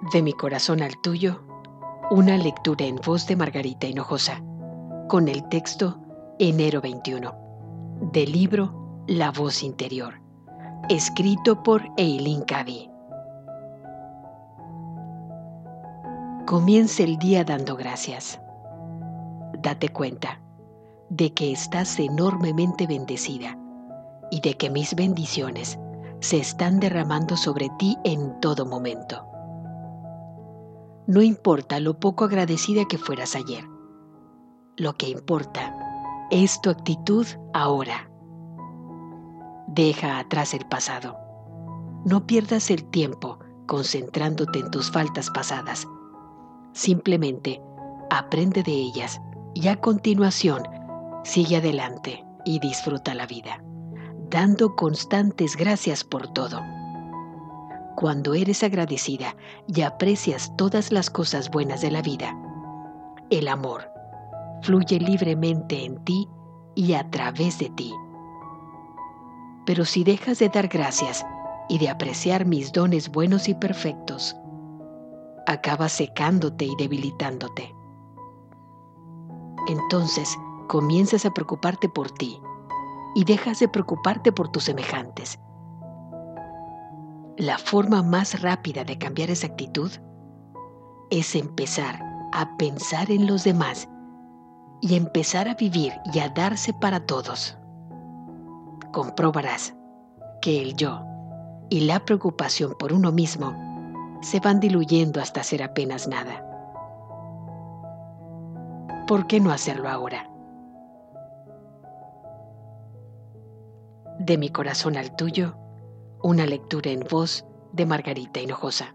De mi corazón al tuyo, una lectura en voz de Margarita Hinojosa, con el texto Enero 21, del libro La voz interior, escrito por Eileen Cady. Comienza el día dando gracias. Date cuenta de que estás enormemente bendecida y de que mis bendiciones se están derramando sobre ti en todo momento. No importa lo poco agradecida que fueras ayer. Lo que importa es tu actitud ahora. Deja atrás el pasado. No pierdas el tiempo concentrándote en tus faltas pasadas. Simplemente aprende de ellas y a continuación sigue adelante y disfruta la vida dando constantes gracias por todo. Cuando eres agradecida y aprecias todas las cosas buenas de la vida, el amor fluye libremente en ti y a través de ti. Pero si dejas de dar gracias y de apreciar mis dones buenos y perfectos, acabas secándote y debilitándote. Entonces comienzas a preocuparte por ti y dejas de preocuparte por tus semejantes. La forma más rápida de cambiar esa actitud es empezar a pensar en los demás y empezar a vivir y a darse para todos. Comprobarás que el yo y la preocupación por uno mismo se van diluyendo hasta ser apenas nada. ¿Por qué no hacerlo ahora? De mi corazón al tuyo, una lectura en voz de Margarita Hinojosa.